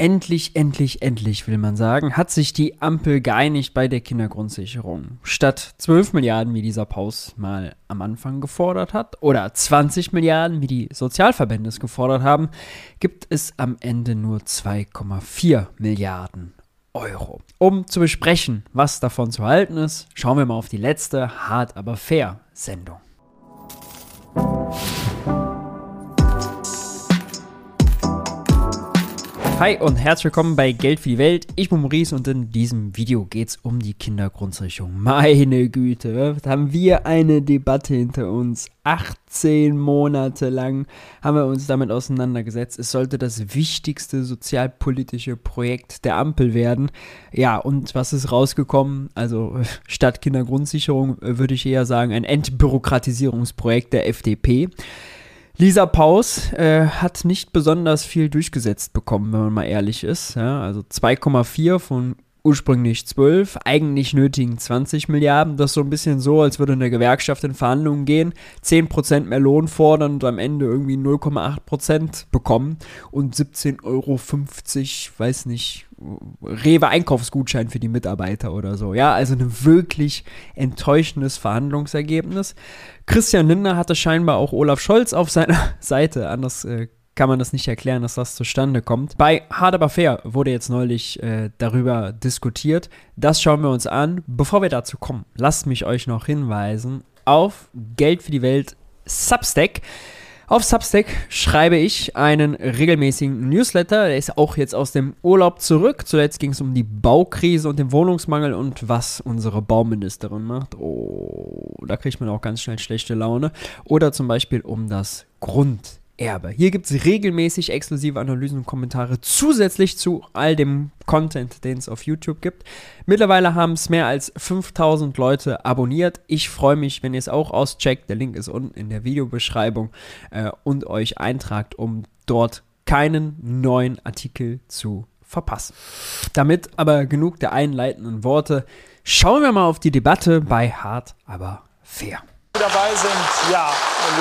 Endlich, endlich, endlich, will man sagen, hat sich die Ampel geeinigt bei der Kindergrundsicherung. Statt 12 Milliarden, wie dieser Paus mal am Anfang gefordert hat, oder 20 Milliarden, wie die Sozialverbände es gefordert haben, gibt es am Ende nur 2,4 Milliarden Euro. Um zu besprechen, was davon zu halten ist, schauen wir mal auf die letzte Hart aber fair Sendung. Hi und herzlich willkommen bei Geld für die Welt. Ich bin Maurice und in diesem Video geht es um die Kindergrundsicherung. Meine Güte, haben wir eine Debatte hinter uns. 18 Monate lang haben wir uns damit auseinandergesetzt. Es sollte das wichtigste sozialpolitische Projekt der Ampel werden. Ja, und was ist rausgekommen? Also statt Kindergrundsicherung würde ich eher sagen, ein Entbürokratisierungsprojekt der FDP. Lisa Paus äh, hat nicht besonders viel durchgesetzt bekommen, wenn man mal ehrlich ist. Ja, also 2,4 von ursprünglich 12, eigentlich nötigen 20 Milliarden. Das ist so ein bisschen so, als würde eine Gewerkschaft in Verhandlungen gehen, 10% mehr Lohn fordern und am Ende irgendwie 0,8% bekommen und 17,50 Euro, weiß nicht, Rewe Einkaufsgutschein für die Mitarbeiter oder so. Ja, also ein wirklich enttäuschendes Verhandlungsergebnis. Christian Lindner hatte scheinbar auch Olaf Scholz auf seiner Seite. Anders äh, kann man das nicht erklären, dass das zustande kommt. Bei Hard Aber Fair wurde jetzt neulich äh, darüber diskutiert. Das schauen wir uns an. Bevor wir dazu kommen, lasst mich euch noch hinweisen auf Geld für die Welt Substack. Auf Substack schreibe ich einen regelmäßigen Newsletter. Der ist auch jetzt aus dem Urlaub zurück. Zuletzt ging es um die Baukrise und den Wohnungsmangel und was unsere Bauministerin macht. Oh, da kriegt man auch ganz schnell schlechte Laune. Oder zum Beispiel um das Grund. Erbe. Hier gibt es regelmäßig exklusive Analysen und Kommentare zusätzlich zu all dem Content, den es auf YouTube gibt. Mittlerweile haben es mehr als 5000 Leute abonniert. Ich freue mich, wenn ihr es auch auscheckt. Der Link ist unten in der Videobeschreibung äh, und euch eintragt, um dort keinen neuen Artikel zu verpassen. Damit aber genug der einleitenden Worte. Schauen wir mal auf die Debatte bei Hart, aber fair dabei sind, ja,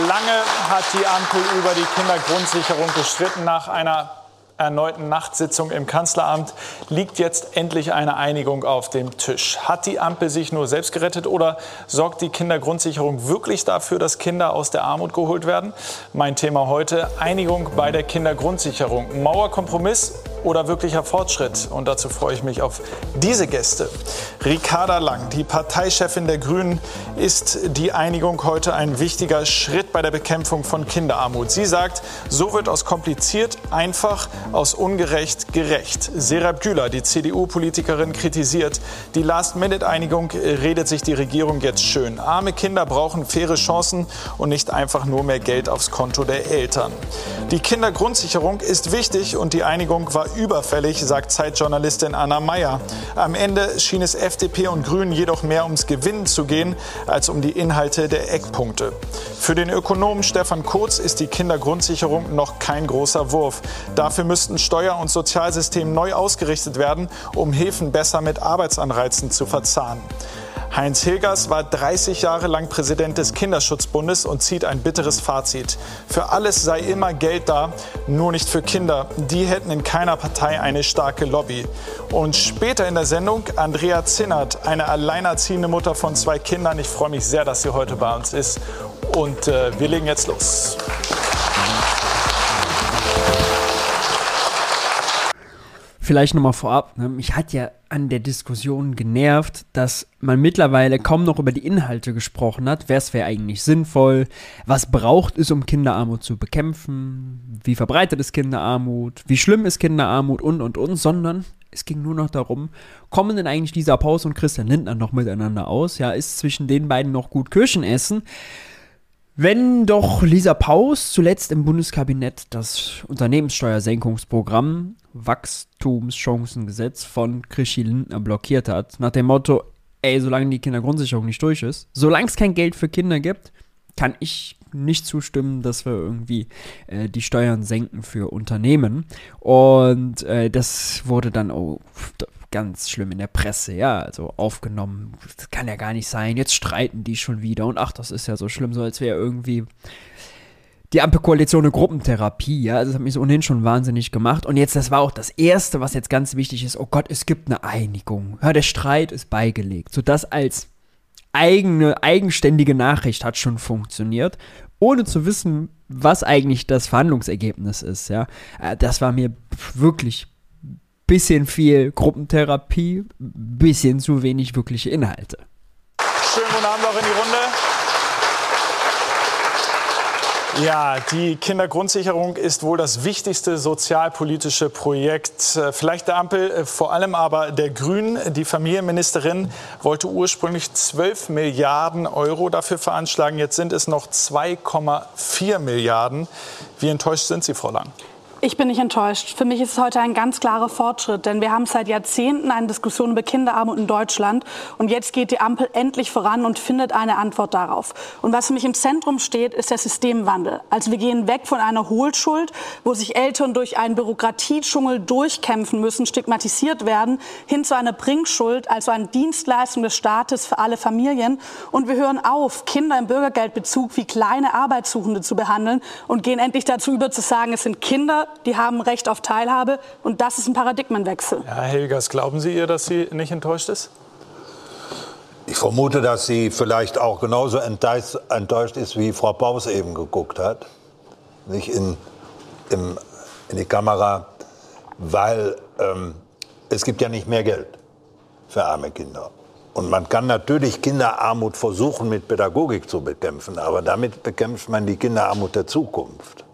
lange hat die Ampel über die Kindergrundsicherung gestritten. Nach einer erneuten Nachtsitzung im Kanzleramt liegt jetzt endlich eine Einigung auf dem Tisch. Hat die Ampel sich nur selbst gerettet oder sorgt die Kindergrundsicherung wirklich dafür, dass Kinder aus der Armut geholt werden? Mein Thema heute, Einigung bei der Kindergrundsicherung. Mauerkompromiss oder wirklicher Fortschritt? Und dazu freue ich mich auf diese Gäste. Ricarda Lang, die Parteichefin der Grünen, ist die Einigung heute ein wichtiger Schritt bei der Bekämpfung von Kinderarmut. Sie sagt, so wird aus kompliziert einfach, aus ungerecht gerecht. Serap Güler, die CDU-Politikerin, kritisiert, die Last-Minute-Einigung redet sich die Regierung jetzt schön. Arme Kinder brauchen faire Chancen und nicht einfach nur mehr Geld aufs Konto der Eltern. Die Kindergrundsicherung ist wichtig und die Einigung war überfällig, sagt Zeitjournalistin Anna Meyer. Am Ende schien es FDP und Grünen jedoch mehr ums Gewinnen zu gehen, als um die Inhalte der Eckpunkte. Für den Ökonomen Stefan Kurz ist die Kindergrundsicherung noch kein großer Wurf. Dafür müssten Steuer- und Sozialsystem neu ausgerichtet werden, um Hilfen besser mit Arbeitsanreizen zu verzahnen. Heinz Hilgers war 30 Jahre lang Präsident des Kinderschutzbundes und zieht ein bitteres Fazit. Für alles sei immer Geld da, nur nicht für Kinder. Die hätten in keiner Partei eine starke Lobby. Und später in der Sendung Andrea Zinnert, eine alleinerziehende Mutter von zwei Kindern. Ich freue mich sehr, dass sie heute bei uns ist. Und äh, wir legen jetzt los. Vielleicht nochmal vorab, ne? mich hat ja an der Diskussion genervt, dass man mittlerweile kaum noch über die Inhalte gesprochen hat. Wer wäre eigentlich sinnvoll? Was braucht es, um Kinderarmut zu bekämpfen? Wie verbreitet ist Kinderarmut? Wie schlimm ist Kinderarmut? Und, und, und. Sondern es ging nur noch darum, kommen denn eigentlich Lisa Paus und Christian Lindner noch miteinander aus? Ja, ist zwischen den beiden noch gut Kirschen essen? Wenn doch Lisa Paus zuletzt im Bundeskabinett das Unternehmenssteuersenkungsprogramm Wachstumschancengesetz von Krischi Lindner blockiert hat, nach dem Motto, ey, solange die Kindergrundsicherung nicht durch ist, solange es kein Geld für Kinder gibt, kann ich nicht zustimmen, dass wir irgendwie äh, die Steuern senken für Unternehmen. Und äh, das wurde dann, oh, ganz schlimm in der Presse, ja, also aufgenommen. Das kann ja gar nicht sein. Jetzt streiten die schon wieder und ach, das ist ja so schlimm, so als wäre irgendwie die Ampelkoalition eine Gruppentherapie, ja, also das hat mich so ohnehin schon wahnsinnig gemacht. Und jetzt, das war auch das Erste, was jetzt ganz wichtig ist, oh Gott, es gibt eine Einigung. Ja, der Streit ist beigelegt. So das als eigene, eigenständige Nachricht hat schon funktioniert, ohne zu wissen, was eigentlich das Verhandlungsergebnis ist, ja. Äh, das war mir wirklich bisschen viel Gruppentherapie, bisschen zu wenig wirkliche Inhalte. Schönen guten Abend auch in die Runde. Ja, die Kindergrundsicherung ist wohl das wichtigste sozialpolitische Projekt, äh, vielleicht der Ampel, äh, vor allem aber der Grünen. Die Familienministerin wollte ursprünglich 12 Milliarden Euro dafür veranschlagen. Jetzt sind es noch 2,4 Milliarden. Wie enttäuscht sind Sie, Frau Lang? Ich bin nicht enttäuscht. Für mich ist es heute ein ganz klarer Fortschritt, denn wir haben seit Jahrzehnten eine Diskussion über Kinderarmut in Deutschland und jetzt geht die Ampel endlich voran und findet eine Antwort darauf. Und was für mich im Zentrum steht, ist der Systemwandel. Also wir gehen weg von einer Hohlschuld, wo sich Eltern durch einen Bürokratiedschungel durchkämpfen müssen, stigmatisiert werden, hin zu einer Bringschuld, also eine Dienstleistung des Staates für alle Familien. Und wir hören auf, Kinder im Bürgergeldbezug wie kleine Arbeitssuchende zu behandeln und gehen endlich dazu über zu sagen, es sind Kinder, die haben Recht auf Teilhabe. Und das ist ein Paradigmenwechsel. Herr Helgers, glauben Sie ihr, dass sie nicht enttäuscht ist? Ich vermute, dass sie vielleicht auch genauso enttäuscht ist, wie Frau Baus eben geguckt hat. Nicht in, im, in die Kamera, weil ähm, es gibt ja nicht mehr Geld für arme Kinder. Und man kann natürlich Kinderarmut versuchen, mit Pädagogik zu bekämpfen, aber damit bekämpft man die Kinderarmut der Zukunft.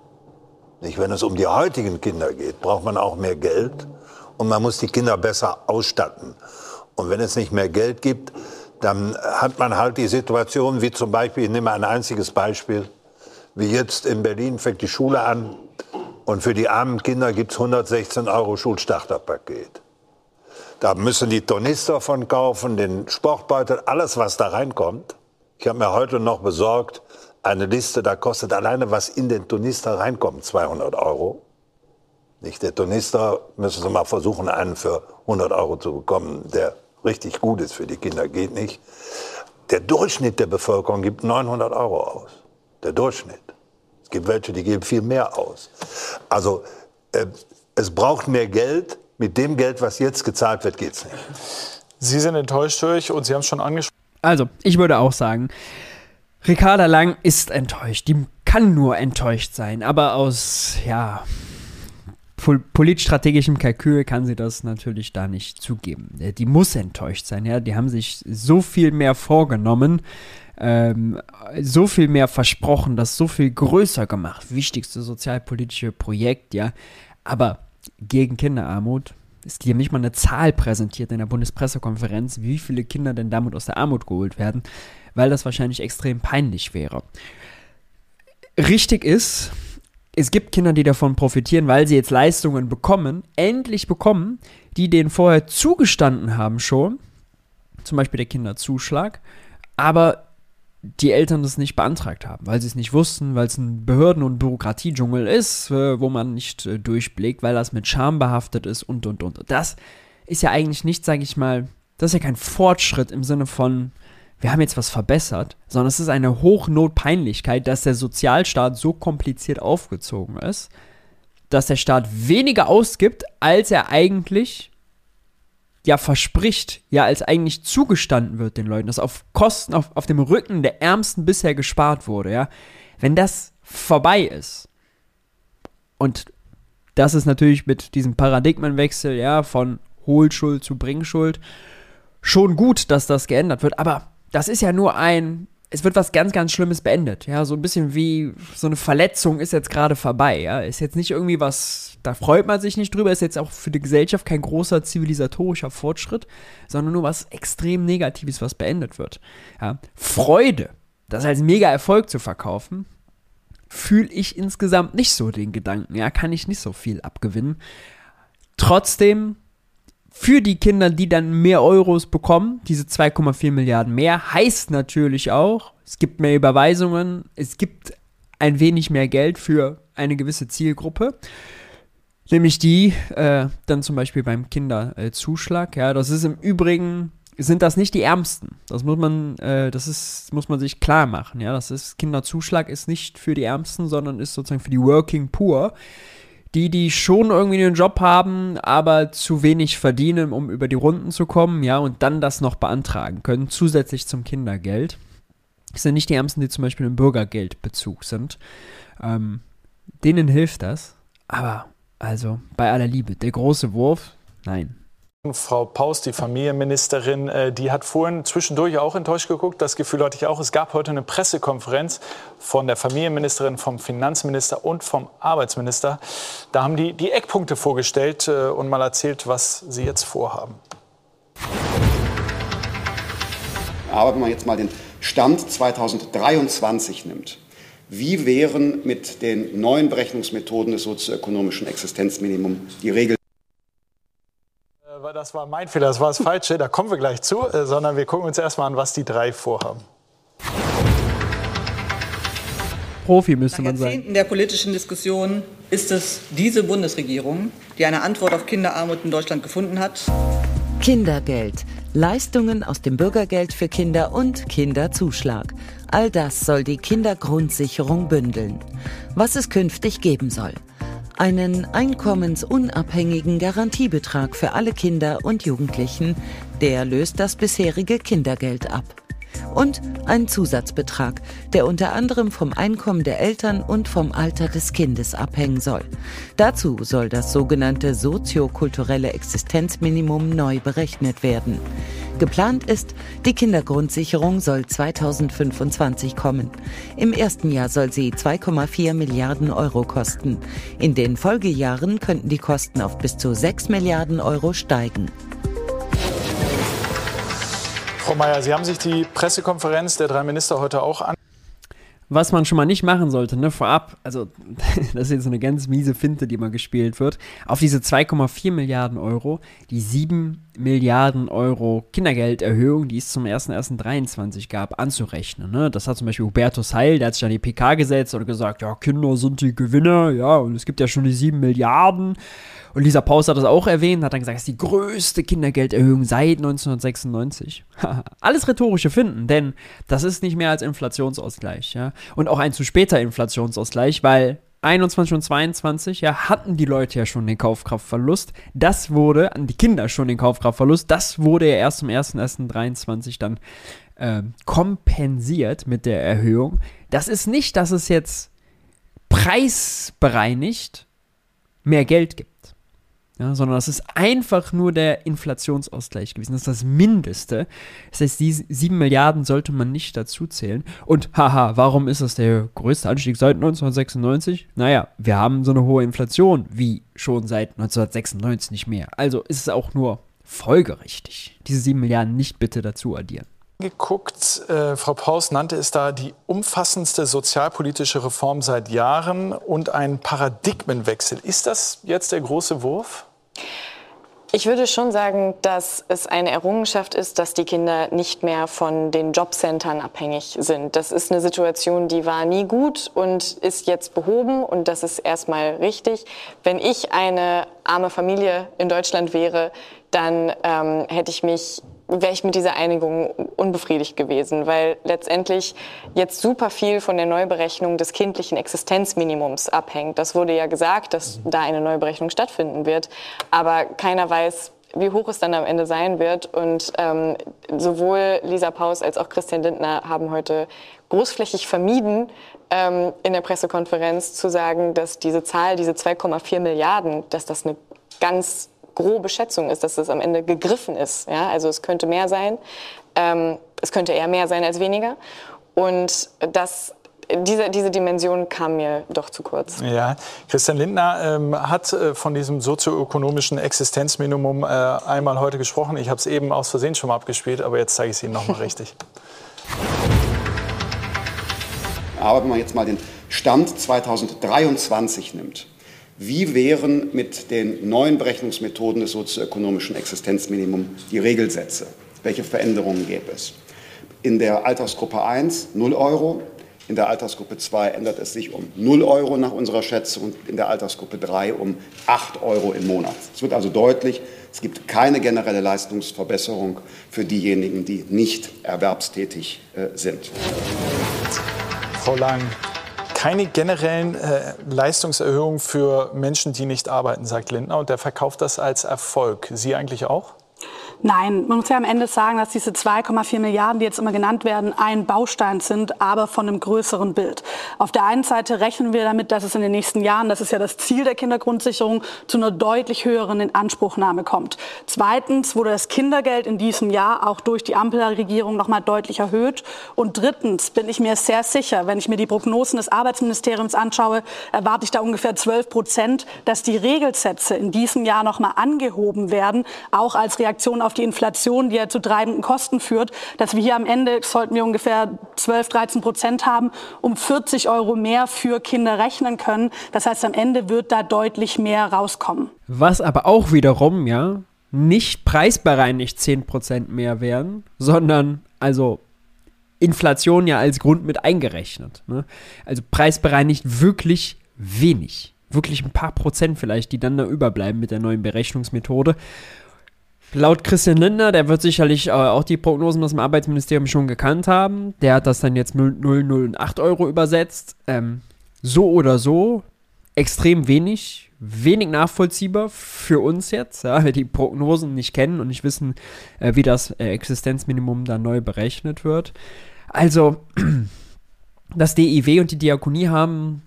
Nicht? Wenn es um die heutigen Kinder geht, braucht man auch mehr Geld und man muss die Kinder besser ausstatten. Und wenn es nicht mehr Geld gibt, dann hat man halt die Situation, wie zum Beispiel, ich nehme ein einziges Beispiel, wie jetzt in Berlin fängt die Schule an und für die armen Kinder gibt es 116 Euro Schulstarterpaket. Da müssen die Tornister von kaufen, den Sportbeutel, alles, was da reinkommt. Ich habe mir heute noch besorgt, eine Liste, da kostet alleine, was in den Tonister reinkommt, 200 Euro. Nicht der Tonister, müssen Sie mal versuchen, einen für 100 Euro zu bekommen, der richtig gut ist für die Kinder, geht nicht. Der Durchschnitt der Bevölkerung gibt 900 Euro aus. Der Durchschnitt. Es gibt welche, die geben viel mehr aus. Also äh, es braucht mehr Geld. Mit dem Geld, was jetzt gezahlt wird, geht es nicht. Sie sind enttäuscht durch und Sie haben es schon angesprochen. Also, ich würde auch sagen, Ricarda Lang ist enttäuscht. Die kann nur enttäuscht sein, aber aus, ja, politstrategischem Kalkül kann sie das natürlich da nicht zugeben. Äh, die muss enttäuscht sein, ja. Die haben sich so viel mehr vorgenommen, ähm, so viel mehr versprochen, das so viel größer gemacht. Wichtigste sozialpolitische Projekt, ja. Aber gegen Kinderarmut, ist hier nicht mal eine Zahl präsentiert in der Bundespressekonferenz, wie viele Kinder denn damit aus der Armut geholt werden weil das wahrscheinlich extrem peinlich wäre. Richtig ist, es gibt Kinder, die davon profitieren, weil sie jetzt Leistungen bekommen, endlich bekommen, die denen vorher zugestanden haben schon, zum Beispiel der Kinderzuschlag, aber die Eltern das nicht beantragt haben, weil sie es nicht wussten, weil es ein Behörden- und Bürokratiedschungel ist, äh, wo man nicht äh, durchblickt, weil das mit Scham behaftet ist und und und. Das ist ja eigentlich nicht, sage ich mal, das ist ja kein Fortschritt im Sinne von, wir haben jetzt was verbessert, sondern es ist eine Hochnotpeinlichkeit, dass der Sozialstaat so kompliziert aufgezogen ist, dass der Staat weniger ausgibt, als er eigentlich ja verspricht, ja, als eigentlich zugestanden wird den Leuten, dass auf Kosten, auf, auf dem Rücken der Ärmsten bisher gespart wurde, ja. Wenn das vorbei ist und das ist natürlich mit diesem Paradigmenwechsel, ja, von Hohlschuld zu Bringschuld schon gut, dass das geändert wird, aber das ist ja nur ein, es wird was ganz, ganz Schlimmes beendet. Ja, so ein bisschen wie so eine Verletzung ist jetzt gerade vorbei. Ja, ist jetzt nicht irgendwie was, da freut man sich nicht drüber, ist jetzt auch für die Gesellschaft kein großer zivilisatorischer Fortschritt, sondern nur was extrem Negatives, was beendet wird. Ja, Freude, das als mega Erfolg zu verkaufen, fühle ich insgesamt nicht so den Gedanken. Ja, kann ich nicht so viel abgewinnen. Trotzdem für die Kinder, die dann mehr Euros bekommen, diese 2,4 Milliarden mehr, heißt natürlich auch, es gibt mehr Überweisungen, es gibt ein wenig mehr Geld für eine gewisse Zielgruppe. Nämlich die, äh, dann zum Beispiel beim Kinderzuschlag. ja, das ist im Übrigen sind das nicht die Ärmsten. Das muss man, äh, das ist, muss man sich klar machen. Ja, das ist Kinderzuschlag ist nicht für die Ärmsten, sondern ist sozusagen für die Working Poor, die die schon irgendwie einen Job haben, aber zu wenig verdienen, um über die Runden zu kommen, ja, und dann das noch beantragen können, zusätzlich zum Kindergeld. Das sind nicht die Ärmsten, die zum Beispiel im Bürgergeldbezug sind. Ähm, denen hilft das, aber also bei aller Liebe, der große Wurf, nein, Frau Paus, die Familienministerin, äh, die hat vorhin zwischendurch auch enttäuscht geguckt. Das Gefühl hatte ich auch. Es gab heute eine Pressekonferenz von der Familienministerin, vom Finanzminister und vom Arbeitsminister. Da haben die die Eckpunkte vorgestellt äh, und mal erzählt, was sie jetzt vorhaben. Aber wenn man jetzt mal den Stand 2023 nimmt, wie wären mit den neuen Berechnungsmethoden des sozioökonomischen Existenzminimums die Regeln? Das war mein Fehler, das war das Falsche, da kommen wir gleich zu, äh, sondern wir gucken uns erstmal an, was die drei vorhaben. Profi müsste man sein. Nach der politischen Diskussion ist es diese Bundesregierung, die eine Antwort auf Kinderarmut in Deutschland gefunden hat. Kindergeld, Leistungen aus dem Bürgergeld für Kinder und Kinderzuschlag. All das soll die Kindergrundsicherung bündeln. Was es künftig geben soll einen einkommensunabhängigen Garantiebetrag für alle Kinder und Jugendlichen, der löst das bisherige Kindergeld ab. Und ein Zusatzbetrag, der unter anderem vom Einkommen der Eltern und vom Alter des Kindes abhängen soll. Dazu soll das sogenannte soziokulturelle Existenzminimum neu berechnet werden. Geplant ist, die Kindergrundsicherung soll 2025 kommen. Im ersten Jahr soll sie 2,4 Milliarden Euro kosten. In den Folgejahren könnten die Kosten auf bis zu 6 Milliarden Euro steigen. Frau Mayer, Sie haben sich die Pressekonferenz der drei Minister heute auch an was man schon mal nicht machen sollte, ne, vorab, also das ist jetzt eine ganz miese Finte, die mal gespielt wird, auf diese 2,4 Milliarden Euro, die 7 Milliarden Euro Kindergelderhöhung, die es zum 01.01.23 gab, anzurechnen. Ne? Das hat zum Beispiel Hubertus Heil, der hat sich an die PK gesetzt und gesagt, ja, Kinder sind die Gewinner, ja, und es gibt ja schon die 7 Milliarden. Und Lisa Paus hat das auch erwähnt, hat dann gesagt, das ist die größte Kindergelderhöhung seit 1996. Alles rhetorische Finden, denn das ist nicht mehr als Inflationsausgleich, ja. Und auch ein zu später Inflationsausgleich, weil 21 und 22, ja, hatten die Leute ja schon den Kaufkraftverlust. Das wurde, an die Kinder schon den Kaufkraftverlust, das wurde ja erst zum 1.1.23 dann äh, kompensiert mit der Erhöhung. Das ist nicht, dass es jetzt preisbereinigt mehr Geld gibt. Ja, sondern das ist einfach nur der Inflationsausgleich gewesen. Das ist das Mindeste. Das heißt, die 7 Milliarden sollte man nicht dazu zählen. Und haha, warum ist das der größte Anstieg seit 1996? Naja, wir haben so eine hohe Inflation wie schon seit 1996 nicht mehr. Also ist es auch nur folgerichtig, diese 7 Milliarden nicht bitte dazu addieren geguckt. Äh, Frau Paus nannte es da die umfassendste sozialpolitische Reform seit Jahren und ein Paradigmenwechsel. Ist das jetzt der große Wurf? Ich würde schon sagen, dass es eine Errungenschaft ist, dass die Kinder nicht mehr von den Jobcentern abhängig sind. Das ist eine Situation, die war nie gut und ist jetzt behoben und das ist erstmal richtig. Wenn ich eine arme Familie in Deutschland wäre, dann ähm, hätte ich mich wäre ich mit dieser Einigung unbefriedigt gewesen, weil letztendlich jetzt super viel von der Neuberechnung des kindlichen Existenzminimums abhängt. Das wurde ja gesagt, dass da eine Neuberechnung stattfinden wird, aber keiner weiß, wie hoch es dann am Ende sein wird. Und ähm, sowohl Lisa Paus als auch Christian Lindner haben heute großflächig vermieden, ähm, in der Pressekonferenz zu sagen, dass diese Zahl, diese 2,4 Milliarden, dass das eine ganz grobe Schätzung ist, dass es am Ende gegriffen ist. Ja? Also es könnte mehr sein, ähm, es könnte eher mehr sein als weniger. Und das diese, diese Dimension kam mir doch zu kurz. Ja, Christian Lindner ähm, hat äh, von diesem sozioökonomischen Existenzminimum äh, einmal heute gesprochen. Ich habe es eben aus Versehen schon mal abgespielt, aber jetzt zeige ich es Ihnen noch mal richtig. Aber wenn man jetzt mal den Stand 2023 nimmt, wie wären mit den neuen Berechnungsmethoden des sozioökonomischen Existenzminimums die Regelsätze? Welche Veränderungen gäbe es? In der Altersgruppe 1 0 Euro, In der Altersgruppe 2 ändert es sich um 0 Euro nach unserer Schätzung und in der Altersgruppe 3 um 8 Euro im Monat. Es wird also deutlich, es gibt keine generelle Leistungsverbesserung für diejenigen, die nicht erwerbstätig äh, sind. Frau Lang, keine generellen äh, Leistungserhöhungen für Menschen, die nicht arbeiten, sagt Lindner. Und der verkauft das als Erfolg. Sie eigentlich auch? Nein, man muss ja am Ende sagen, dass diese 2,4 Milliarden, die jetzt immer genannt werden, ein Baustein sind, aber von einem größeren Bild. Auf der einen Seite rechnen wir damit, dass es in den nächsten Jahren, das ist ja das Ziel der Kindergrundsicherung, zu einer deutlich höheren Inanspruchnahme kommt. Zweitens wurde das Kindergeld in diesem Jahr auch durch die Ampelregierung noch mal deutlich erhöht. Und drittens bin ich mir sehr sicher, wenn ich mir die Prognosen des Arbeitsministeriums anschaue, erwarte ich da ungefähr 12 Prozent, dass die Regelsätze in diesem Jahr noch mal angehoben werden, auch als Reaktion auf die Inflation, die ja zu treibenden Kosten führt, dass wir hier am Ende sollten wir ungefähr 12, 13 Prozent haben, um 40 Euro mehr für Kinder rechnen können. Das heißt, am Ende wird da deutlich mehr rauskommen. Was aber auch wiederum, ja, nicht preisbereinigt 10 Prozent mehr werden, sondern also Inflation ja als Grund mit eingerechnet. Ne? Also preisbereinigt wirklich wenig. Wirklich ein paar Prozent vielleicht, die dann da überbleiben mit der neuen Berechnungsmethode. Laut Christian Lindner, der wird sicherlich äh, auch die Prognosen aus dem Arbeitsministerium schon gekannt haben. Der hat das dann jetzt 008 Euro übersetzt. Ähm, so oder so, extrem wenig, wenig nachvollziehbar für uns jetzt, ja, weil die Prognosen nicht kennen und nicht wissen, äh, wie das äh, Existenzminimum da neu berechnet wird. Also, das DIW und die Diakonie haben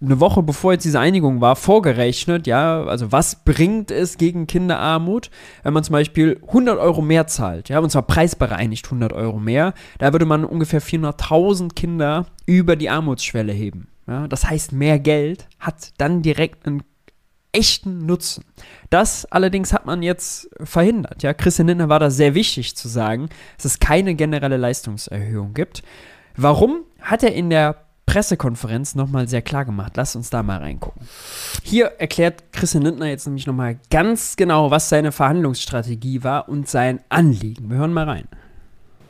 eine Woche bevor jetzt diese Einigung war, vorgerechnet, ja, also was bringt es gegen Kinderarmut, wenn man zum Beispiel 100 Euro mehr zahlt, ja, und zwar preisbereinigt 100 Euro mehr, da würde man ungefähr 400.000 Kinder über die Armutsschwelle heben. Ja, das heißt, mehr Geld hat dann direkt einen echten Nutzen. Das allerdings hat man jetzt verhindert. Ja, Christian Lindner war da sehr wichtig zu sagen, dass es keine generelle Leistungserhöhung gibt. Warum hat er in der Pressekonferenz nochmal sehr klar gemacht. Lass uns da mal reingucken. Hier erklärt Christian Lindner jetzt nämlich nochmal ganz genau, was seine Verhandlungsstrategie war und sein Anliegen. Wir hören mal rein.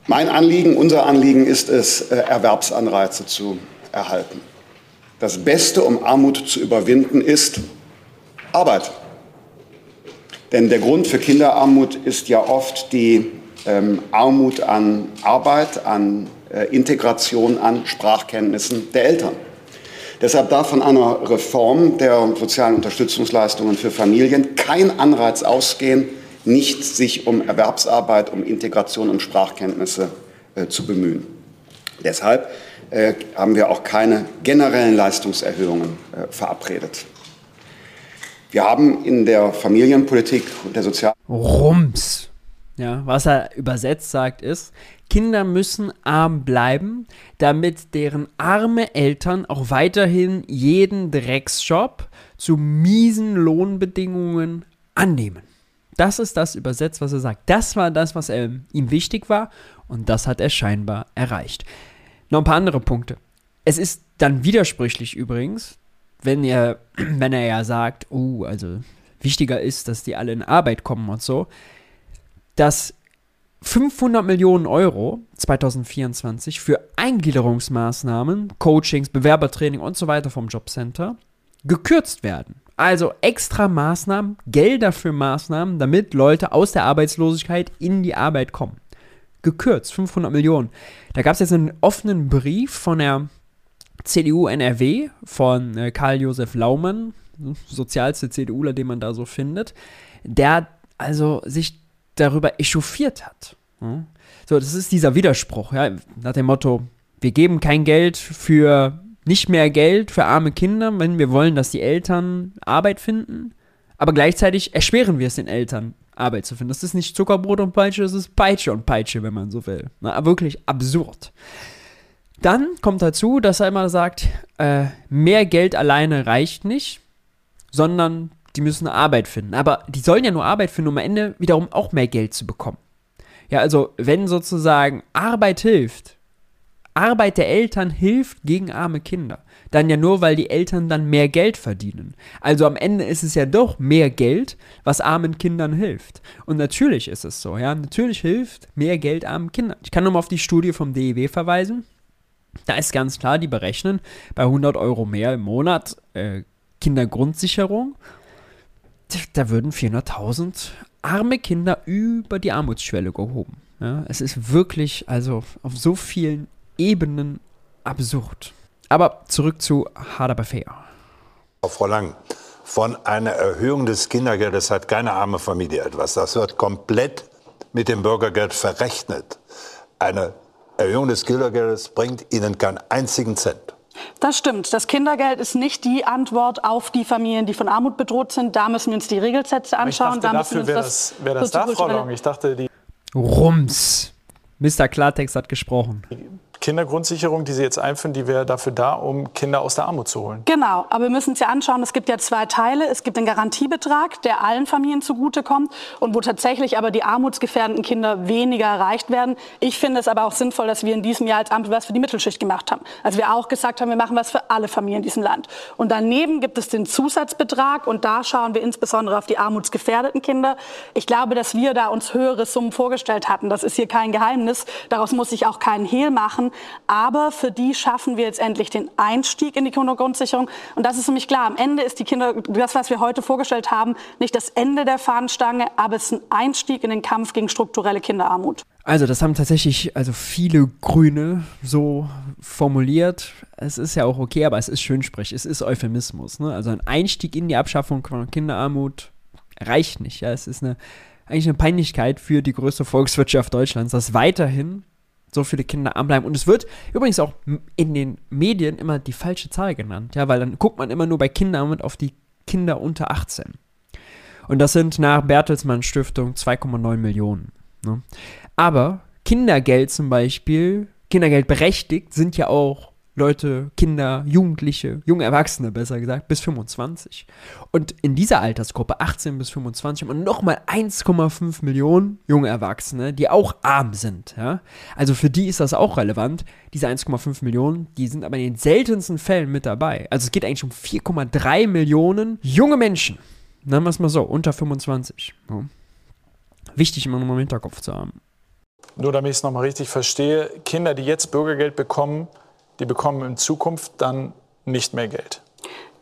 Mein Anliegen, unser Anliegen ist es, äh, Erwerbsanreize zu erhalten. Das Beste, um Armut zu überwinden, ist Arbeit. Denn der Grund für Kinderarmut ist ja oft die ähm, Armut an Arbeit, an Integration an Sprachkenntnissen der Eltern. Deshalb darf von einer Reform der sozialen Unterstützungsleistungen für Familien kein Anreiz ausgehen, nicht sich um Erwerbsarbeit, um Integration, um Sprachkenntnisse äh, zu bemühen. Deshalb äh, haben wir auch keine generellen Leistungserhöhungen äh, verabredet. Wir haben in der Familienpolitik und der Sozial Rums. Ja, was er übersetzt sagt ist, Kinder müssen arm bleiben, damit deren arme Eltern auch weiterhin jeden Drecksjob zu miesen Lohnbedingungen annehmen. Das ist das übersetzt, was er sagt. Das war das, was er, ihm wichtig war und das hat er scheinbar erreicht. Noch ein paar andere Punkte. Es ist dann widersprüchlich übrigens, wenn er, wenn er ja sagt, oh, also wichtiger ist, dass die alle in Arbeit kommen und so, dass 500 Millionen Euro 2024 für Eingliederungsmaßnahmen, Coachings, Bewerbertraining und so weiter vom Jobcenter gekürzt werden. Also extra Maßnahmen, Gelder für Maßnahmen, damit Leute aus der Arbeitslosigkeit in die Arbeit kommen. Gekürzt, 500 Millionen. Da gab es jetzt einen offenen Brief von der CDU NRW, von äh, Karl-Josef Laumann, sozialste CDUler, den man da so findet, der also sich darüber echauffiert hat. So, das ist dieser Widerspruch, ja, nach dem Motto, wir geben kein Geld für, nicht mehr Geld für arme Kinder, wenn wir wollen, dass die Eltern Arbeit finden, aber gleichzeitig erschweren wir es den Eltern, Arbeit zu finden. Das ist nicht Zuckerbrot und Peitsche, das ist Peitsche und Peitsche, wenn man so will. Na, wirklich absurd. Dann kommt dazu, dass er immer sagt, äh, mehr Geld alleine reicht nicht, sondern die müssen Arbeit finden. Aber die sollen ja nur Arbeit finden, um am Ende wiederum auch mehr Geld zu bekommen. Ja, also wenn sozusagen Arbeit hilft, Arbeit der Eltern hilft gegen arme Kinder, dann ja nur, weil die Eltern dann mehr Geld verdienen. Also am Ende ist es ja doch mehr Geld, was armen Kindern hilft. Und natürlich ist es so, ja, natürlich hilft mehr Geld armen Kindern. Ich kann nochmal auf die Studie vom DEW verweisen. Da ist ganz klar, die berechnen bei 100 Euro mehr im Monat äh, Kindergrundsicherung, da würden 400.000 arme Kinder über die Armutsschwelle gehoben. Ja, es ist wirklich, also auf so vielen Ebenen absurd. Aber zurück zu Hard aber fair. Frau Lang, von einer Erhöhung des Kindergeldes hat keine arme Familie etwas. Das wird komplett mit dem Bürgergeld verrechnet. Eine Erhöhung des Kindergeldes bringt Ihnen keinen einzigen Cent. Das stimmt. Das Kindergeld ist nicht die Antwort auf die Familien, die von Armut bedroht sind. Da müssen wir uns die Regelsätze anschauen. Ich dachte, da dafür wäre das, wär das da, Frau Long. Ich dachte, die Rums. Mr. Klartext hat gesprochen. Kindergrundsicherung, die Sie jetzt einführen, die wäre dafür da, um Kinder aus der Armut zu holen. Genau, aber wir müssen uns ja anschauen, es gibt ja zwei Teile. Es gibt den Garantiebetrag, der allen Familien zugutekommt und wo tatsächlich aber die armutsgefährdeten Kinder weniger erreicht werden. Ich finde es aber auch sinnvoll, dass wir in diesem Jahr als Ampel was für die Mittelschicht gemacht haben. Also wir auch gesagt haben, wir machen was für alle Familien in diesem Land. Und daneben gibt es den Zusatzbetrag und da schauen wir insbesondere auf die armutsgefährdeten Kinder. Ich glaube, dass wir da uns höhere Summen vorgestellt hatten. Das ist hier kein Geheimnis. Daraus muss ich auch keinen Hehl machen. Aber für die schaffen wir jetzt endlich den Einstieg in die Kindergrundsicherung. Und das ist nämlich klar. Am Ende ist die Kinder, das, was wir heute vorgestellt haben, nicht das Ende der Fahnenstange, aber es ist ein Einstieg in den Kampf gegen strukturelle Kinderarmut. Also das haben tatsächlich also viele Grüne so formuliert. Es ist ja auch okay, aber es ist schönsprech, es ist Euphemismus. Ne? Also ein Einstieg in die Abschaffung von Kinderarmut reicht nicht. Ja? Es ist eine, eigentlich eine Peinlichkeit für die größte Volkswirtschaft Deutschlands, dass weiterhin so viele Kinder anbleiben. Und es wird übrigens auch in den Medien immer die falsche Zahl genannt, ja, weil dann guckt man immer nur bei Kindern auf die Kinder unter 18. Und das sind nach Bertelsmann Stiftung 2,9 Millionen. Ne? Aber Kindergeld zum Beispiel, Kindergeld berechtigt, sind ja auch Leute, Kinder, Jugendliche, junge Erwachsene besser gesagt, bis 25. Und in dieser Altersgruppe, 18 bis 25, und nochmal 1,5 Millionen junge Erwachsene, die auch arm sind. Ja? Also für die ist das auch relevant. Diese 1,5 Millionen, die sind aber in den seltensten Fällen mit dabei. Also es geht eigentlich um 4,3 Millionen junge Menschen. Nennen wir es mal so, unter 25. Ja. Wichtig immer noch im Hinterkopf zu haben. Nur damit ich es nochmal richtig verstehe, Kinder, die jetzt Bürgergeld bekommen, die bekommen in Zukunft dann nicht mehr Geld.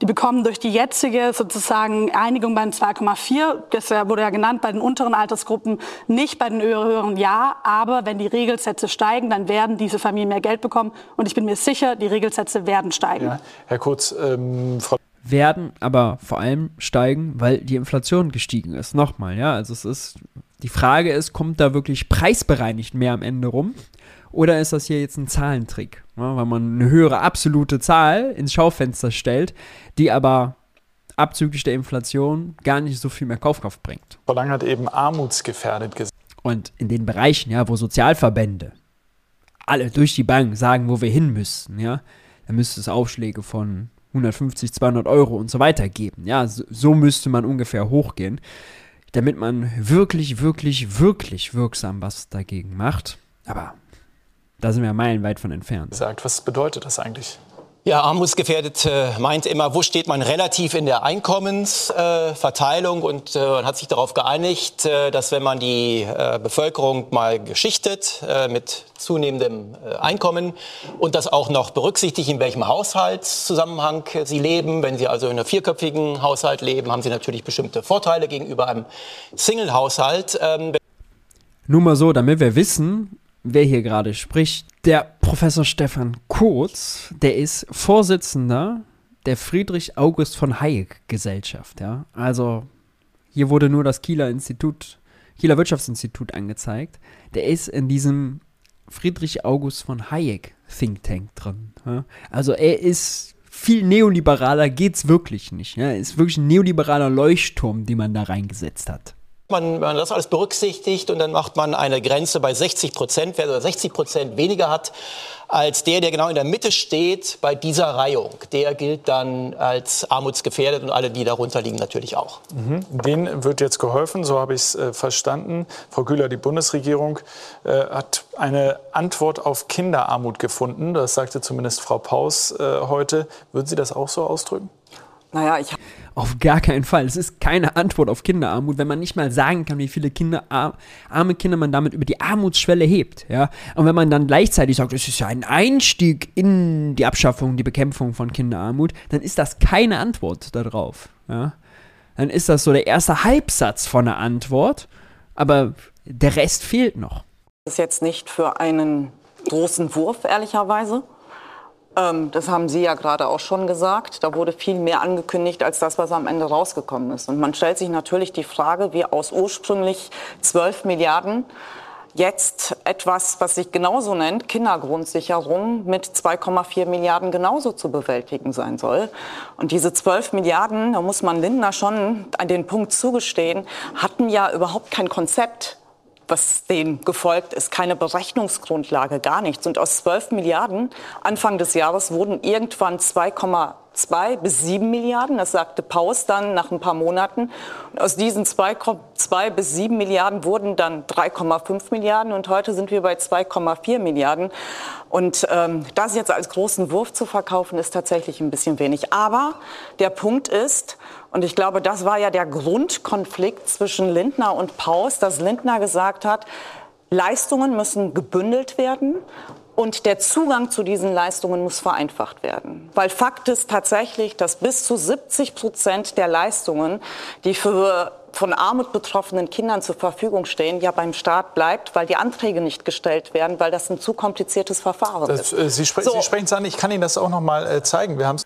Die bekommen durch die jetzige sozusagen Einigung bei den 2,4, das wurde ja genannt, bei den unteren Altersgruppen nicht, bei den höheren ja. Aber wenn die Regelsätze steigen, dann werden diese Familien mehr Geld bekommen. Und ich bin mir sicher, die Regelsätze werden steigen. Ja. Herr Kurz, ähm, Frau werden aber vor allem steigen, weil die Inflation gestiegen ist. Nochmal, ja, also es ist die Frage ist, kommt da wirklich preisbereinigt mehr am Ende rum? Oder ist das hier jetzt ein Zahlentrick? Ja, weil man eine höhere absolute Zahl ins Schaufenster stellt, die aber abzüglich der Inflation gar nicht so viel mehr Kaufkraft bringt. Verlangen hat eben armutsgefährdet gesagt. Und in den Bereichen, ja, wo Sozialverbände alle durch die Bank sagen, wo wir hin müssen, ja, da müsste es Aufschläge von 150, 200 Euro und so weiter geben. Ja, so, so müsste man ungefähr hochgehen, damit man wirklich, wirklich, wirklich wirksam was dagegen macht. Aber da sind wir meilenweit von entfernt. Sagt, was bedeutet das eigentlich? Ja, armutsgefährdet äh, meint immer, wo steht man relativ in der Einkommensverteilung? Äh, und äh, man hat sich darauf geeinigt, äh, dass wenn man die äh, Bevölkerung mal geschichtet mit zunehmendem Einkommen und das auch noch berücksichtigt, in welchem Haushaltszusammenhang sie leben. Wenn sie also in einem vierköpfigen Haushalt leben, haben sie natürlich bestimmte Vorteile gegenüber einem Single-Haushalt. Ähm Nur mal so, damit wir wissen, wer hier gerade spricht. Der Professor Stefan Kurz, der ist Vorsitzender der Friedrich August von Hayek Gesellschaft. Ja? Also hier wurde nur das Kieler Institut, Kieler Wirtschaftsinstitut angezeigt. Der ist in diesem Friedrich August von Hayek Think Tank drin. Ja? Also er ist viel neoliberaler geht's wirklich nicht. Ja? Ist wirklich ein neoliberaler Leuchtturm, den man da reingesetzt hat. Man, man das alles berücksichtigt und dann macht man eine Grenze bei 60 Prozent. Wer 60 Prozent weniger hat als der, der genau in der Mitte steht bei dieser Reihung, der gilt dann als armutsgefährdet und alle, die darunter liegen, natürlich auch. Mhm. Denen wird jetzt geholfen, so habe ich es äh, verstanden. Frau Güler, die Bundesregierung äh, hat eine Antwort auf Kinderarmut gefunden. Das sagte zumindest Frau Paus äh, heute. Würden Sie das auch so ausdrücken? Naja, ich auf gar keinen Fall. Es ist keine Antwort auf Kinderarmut, wenn man nicht mal sagen kann, wie viele Kinder, arme Kinder man damit über die Armutsschwelle hebt. Ja? Und wenn man dann gleichzeitig sagt, es ist ja ein Einstieg in die Abschaffung, die Bekämpfung von Kinderarmut, dann ist das keine Antwort darauf. Ja? Dann ist das so der erste Halbsatz von einer Antwort, aber der Rest fehlt noch. Das ist jetzt nicht für einen großen Wurf, ehrlicherweise. Ähm, das haben Sie ja gerade auch schon gesagt. Da wurde viel mehr angekündigt als das, was am Ende rausgekommen ist. Und man stellt sich natürlich die Frage, wie aus ursprünglich 12 Milliarden jetzt etwas, was sich genauso nennt, Kindergrundsicherung mit 2,4 Milliarden genauso zu bewältigen sein soll. Und diese 12 Milliarden, da muss man Lindner schon an den Punkt zugestehen, hatten ja überhaupt kein Konzept was dem gefolgt ist, keine Berechnungsgrundlage, gar nichts. Und aus 12 Milliarden Anfang des Jahres wurden irgendwann 2,2 bis 7 Milliarden. Das sagte Paus dann nach ein paar Monaten. Und aus diesen 2,2 bis 7 Milliarden wurden dann 3,5 Milliarden. Und heute sind wir bei 2,4 Milliarden. Und ähm, das jetzt als großen Wurf zu verkaufen, ist tatsächlich ein bisschen wenig. Aber der Punkt ist, und ich glaube, das war ja der Grundkonflikt zwischen Lindner und Paus, dass Lindner gesagt hat, Leistungen müssen gebündelt werden und der Zugang zu diesen Leistungen muss vereinfacht werden. Weil Fakt ist tatsächlich, dass bis zu 70 Prozent der Leistungen, die für von Armut betroffenen Kindern zur Verfügung stehen, ja beim Staat bleibt, weil die Anträge nicht gestellt werden, weil das ein zu kompliziertes Verfahren das, ist. Äh, Sie, spre so. Sie sprechen es an, ich kann Ihnen das auch noch mal äh, zeigen. Wir haben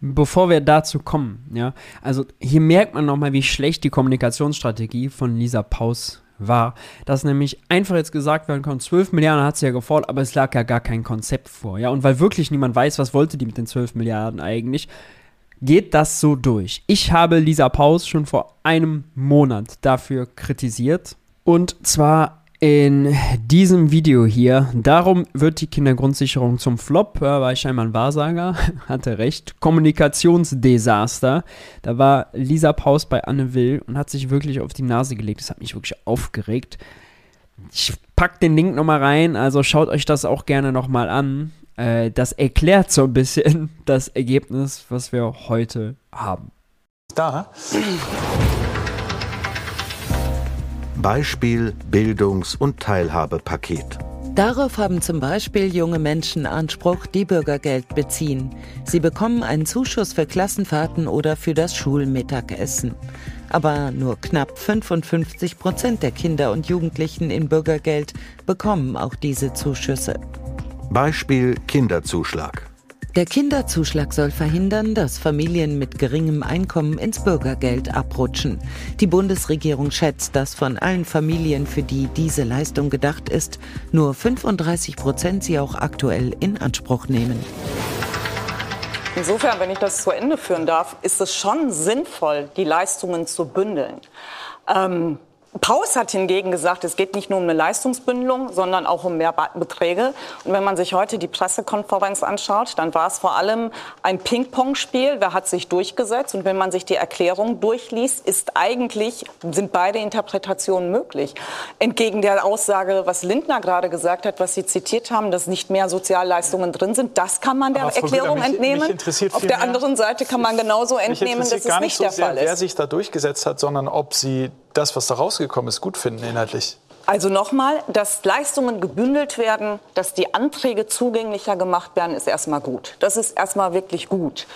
Bevor wir dazu kommen, ja, also hier merkt man nochmal, wie schlecht die Kommunikationsstrategie von Lisa Paus war. Dass nämlich einfach jetzt gesagt werden kann, 12 Milliarden hat sie ja gefordert, aber es lag ja gar kein Konzept vor, ja. Und weil wirklich niemand weiß, was wollte die mit den 12 Milliarden eigentlich, geht das so durch. Ich habe Lisa Paus schon vor einem Monat dafür kritisiert. Und zwar in diesem Video hier. Darum wird die Kindergrundsicherung zum Flop. Ja, war ich scheinbar ein Wahrsager. Hatte recht. Kommunikationsdesaster. Da war Lisa Paus bei Anne Will und hat sich wirklich auf die Nase gelegt. Das hat mich wirklich aufgeregt. Ich pack den Link nochmal rein. Also schaut euch das auch gerne nochmal an. Äh, das erklärt so ein bisschen das Ergebnis, was wir heute haben. Da. Beispiel Bildungs- und Teilhabepaket. Darauf haben zum Beispiel junge Menschen Anspruch, die Bürgergeld beziehen. Sie bekommen einen Zuschuss für Klassenfahrten oder für das Schulmittagessen. Aber nur knapp 55 Prozent der Kinder und Jugendlichen in Bürgergeld bekommen auch diese Zuschüsse. Beispiel Kinderzuschlag. Der Kinderzuschlag soll verhindern, dass Familien mit geringem Einkommen ins Bürgergeld abrutschen. Die Bundesregierung schätzt, dass von allen Familien, für die diese Leistung gedacht ist, nur 35 Prozent sie auch aktuell in Anspruch nehmen. Insofern, wenn ich das zu Ende führen darf, ist es schon sinnvoll, die Leistungen zu bündeln. Ähm, Paus hat hingegen gesagt, es geht nicht nur um eine Leistungsbündelung, sondern auch um mehr Beträge. Und wenn man sich heute die Pressekonferenz anschaut, dann war es vor allem ein Ping-Pong-Spiel. Wer hat sich durchgesetzt? Und wenn man sich die Erklärung durchliest, ist eigentlich, sind beide Interpretationen möglich. Entgegen der Aussage, was Lindner gerade gesagt hat, was Sie zitiert haben, dass nicht mehr Sozialleistungen drin sind, das kann man der Aber Erklärung mich, entnehmen. Mich Auf der anderen Seite kann man genauso entnehmen, dass es nicht, nicht so der sehr, Fall ist. Wer sich da durchgesetzt hat, sondern ob Sie das, was da rausgekommen ist, gut finden inhaltlich? Also nochmal, dass Leistungen gebündelt werden, dass die Anträge zugänglicher gemacht werden, ist erstmal gut. Das ist erstmal wirklich gut.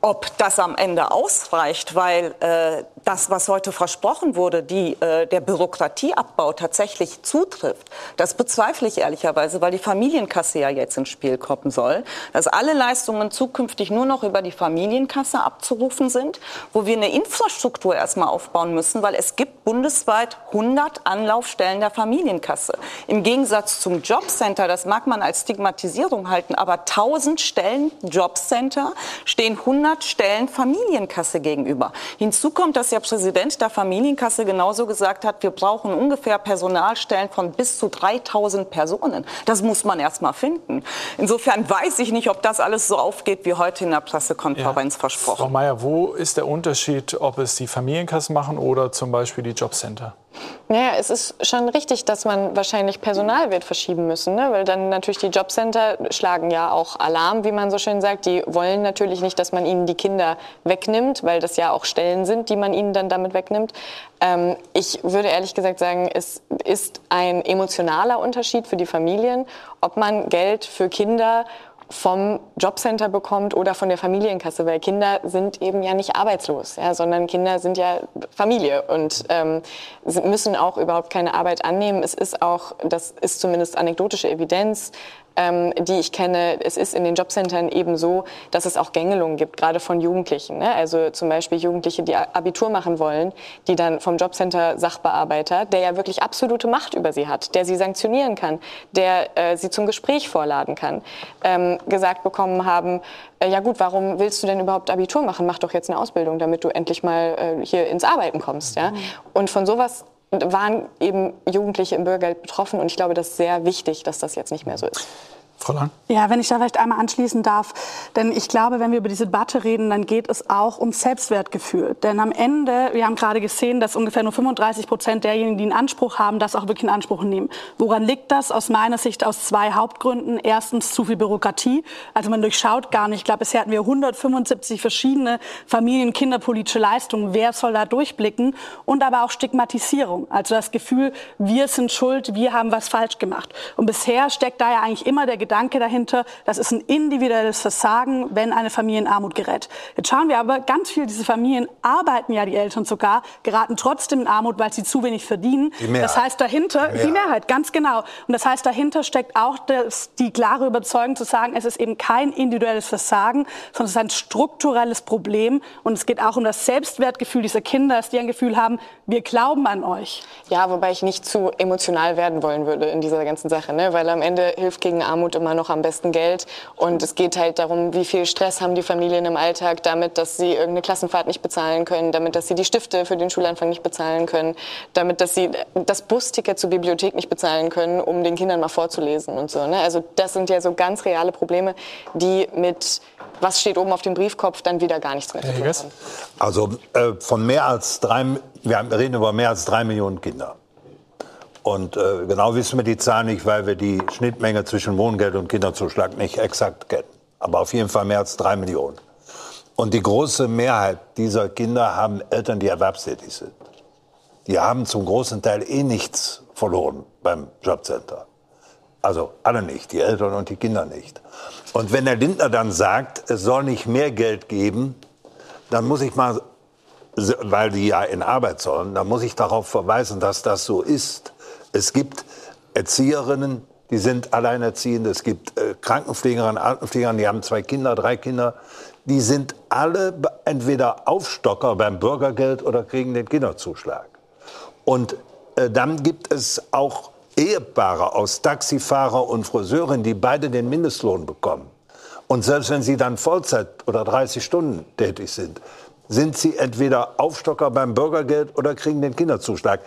Ob das am Ende ausreicht, weil äh, das, was heute versprochen wurde, die, äh, der Bürokratieabbau tatsächlich zutrifft, das bezweifle ich ehrlicherweise, weil die Familienkasse ja jetzt ins Spiel kommen soll, dass alle Leistungen zukünftig nur noch über die Familienkasse abzurufen sind, wo wir eine Infrastruktur erstmal aufbauen müssen, weil es gibt bundesweit 100 Anlaufstellen der Familienkasse. Im Gegensatz zum Jobcenter, das mag man als Stigmatisierung halten, aber 1000 Stellen Jobcenter stehen 100 Stellen Familienkasse gegenüber. Hinzu kommt, dass ja der Präsident der Familienkasse genauso gesagt hat, wir brauchen ungefähr Personalstellen von bis zu 3000 Personen. Das muss man erst mal finden. Insofern weiß ich nicht, ob das alles so aufgeht, wie heute in der Pressekonferenz ja. versprochen. Frau Mayer, wo ist der Unterschied, ob es die Familienkassen machen oder zum Beispiel die Jobcenter? Naja, es ist schon richtig, dass man wahrscheinlich Personal wird verschieben müssen, ne? weil dann natürlich die Jobcenter schlagen ja auch Alarm, wie man so schön sagt. Die wollen natürlich nicht, dass man ihnen die Kinder wegnimmt, weil das ja auch Stellen sind, die man ihnen dann damit wegnimmt. Ähm, ich würde ehrlich gesagt sagen, es ist ein emotionaler Unterschied für die Familien, ob man Geld für Kinder vom Jobcenter bekommt oder von der Familienkasse, weil Kinder sind eben ja nicht arbeitslos, ja, sondern Kinder sind ja Familie und ähm, müssen auch überhaupt keine Arbeit annehmen. Es ist auch, das ist zumindest anekdotische Evidenz, ähm, die ich kenne, es ist in den Jobcentern eben so, dass es auch Gängelungen gibt, gerade von Jugendlichen. Ne? Also zum Beispiel Jugendliche, die Abitur machen wollen, die dann vom Jobcenter Sachbearbeiter, der ja wirklich absolute Macht über sie hat, der sie sanktionieren kann, der äh, sie zum Gespräch vorladen kann, ähm, gesagt bekommen haben, äh, ja gut, warum willst du denn überhaupt Abitur machen? Mach doch jetzt eine Ausbildung, damit du endlich mal äh, hier ins Arbeiten kommst. Ja? Und von sowas waren eben Jugendliche im Bürgergeld betroffen. Und ich glaube, das ist sehr wichtig, dass das jetzt nicht mehr so ist. Frau Lang? Ja, wenn ich da vielleicht einmal anschließen darf. Denn ich glaube, wenn wir über diese Debatte reden, dann geht es auch um Selbstwertgefühl. Denn am Ende, wir haben gerade gesehen, dass ungefähr nur 35 Prozent derjenigen, die einen Anspruch haben, das auch wirklich in Anspruch nehmen. Woran liegt das? Aus meiner Sicht aus zwei Hauptgründen. Erstens zu viel Bürokratie. Also man durchschaut gar nicht. Ich glaube, bisher hatten wir 175 verschiedene familien- und kinderpolitische Leistungen. Wer soll da durchblicken? Und aber auch Stigmatisierung. Also das Gefühl, wir sind schuld, wir haben was falsch gemacht. Und bisher steckt da ja eigentlich immer der Gedanke dahinter, das ist ein individuelles Versagen, wenn eine Familie in Armut gerät. Jetzt schauen wir aber, ganz viele dieser Familien arbeiten ja die Eltern sogar, geraten trotzdem in Armut, weil sie zu wenig verdienen. Das heißt dahinter, die Mehrheit. die Mehrheit, ganz genau. Und das heißt dahinter steckt auch das, die klare Überzeugung zu sagen, es ist eben kein individuelles Versagen, sondern es ist ein strukturelles Problem. Und es geht auch um das Selbstwertgefühl dieser Kinder, dass die ein Gefühl haben, wir glauben an euch. Ja, wobei ich nicht zu emotional werden wollen würde in dieser ganzen Sache, ne? weil am Ende hilft gegen Armut immer noch am besten Geld. Und es geht halt darum, wie viel Stress haben die Familien im Alltag damit, dass sie irgendeine Klassenfahrt nicht bezahlen können, damit, dass sie die Stifte für den Schulanfang nicht bezahlen können, damit, dass sie das Busticket zur Bibliothek nicht bezahlen können, um den Kindern mal vorzulesen und so. Ne? Also das sind ja so ganz reale Probleme, die mit was steht oben auf dem Briefkopf dann wieder gar nichts mehr zu tun haben. Also äh, von mehr als drei, wir reden über mehr als drei Millionen Kinder. Und äh, genau wissen wir die Zahl nicht, weil wir die Schnittmenge zwischen Wohngeld und Kinderzuschlag nicht exakt kennen. Aber auf jeden Fall mehr als drei Millionen. Und die große Mehrheit dieser Kinder haben Eltern, die erwerbstätig sind. Die haben zum großen Teil eh nichts verloren beim Jobcenter. Also alle nicht, die Eltern und die Kinder nicht. Und wenn der Lindner dann sagt, es soll nicht mehr Geld geben, dann muss ich mal, weil die ja in Arbeit sollen, dann muss ich darauf verweisen, dass das so ist. Es gibt Erzieherinnen, die sind alleinerziehend. Es gibt äh, Krankenpflegerinnen, Altenpflegerinnen, die haben zwei Kinder, drei Kinder. Die sind alle entweder Aufstocker beim Bürgergeld oder kriegen den Kinderzuschlag. Und äh, dann gibt es auch Ehepaare aus Taxifahrer und Friseurin, die beide den Mindestlohn bekommen. Und selbst wenn sie dann Vollzeit oder 30 Stunden tätig sind, sind sie entweder Aufstocker beim Bürgergeld oder kriegen den Kinderzuschlag.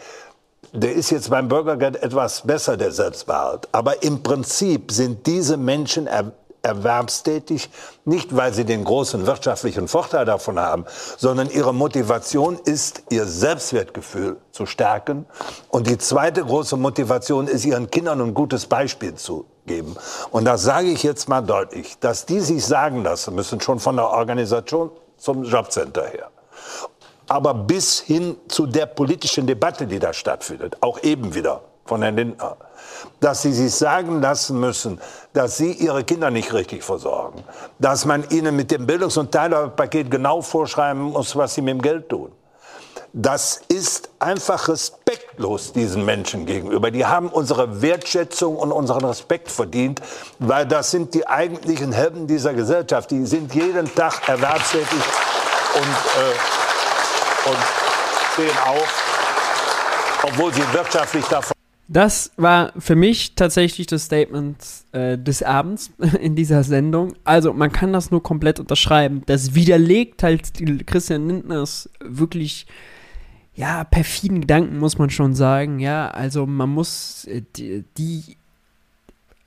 Der ist jetzt beim Bürgergeld etwas besser, der Selbstbehalt. Aber im Prinzip sind diese Menschen er erwerbstätig, nicht weil sie den großen wirtschaftlichen Vorteil davon haben, sondern ihre Motivation ist, ihr Selbstwertgefühl zu stärken. Und die zweite große Motivation ist, ihren Kindern ein gutes Beispiel zu geben. Und das sage ich jetzt mal deutlich, dass die sich sagen lassen müssen, schon von der Organisation zum Jobcenter her aber bis hin zu der politischen Debatte, die da stattfindet, auch eben wieder von Herrn Lindner, dass sie sich sagen lassen müssen, dass sie ihre Kinder nicht richtig versorgen, dass man ihnen mit dem Bildungs- und Teilhabepaket genau vorschreiben muss, was sie mit dem Geld tun. Das ist einfach respektlos diesen Menschen gegenüber. Die haben unsere Wertschätzung und unseren Respekt verdient, weil das sind die eigentlichen Helden dieser Gesellschaft. Die sind jeden Tag erwerbstätig und äh, und stehen auf, obwohl sie wirtschaftlich davon. Das war für mich tatsächlich das Statement äh, des Abends in dieser Sendung. Also man kann das nur komplett unterschreiben. Das widerlegt halt Christian Lindners wirklich ja perfiden Gedanken, muss man schon sagen. Ja, also man muss äh, die,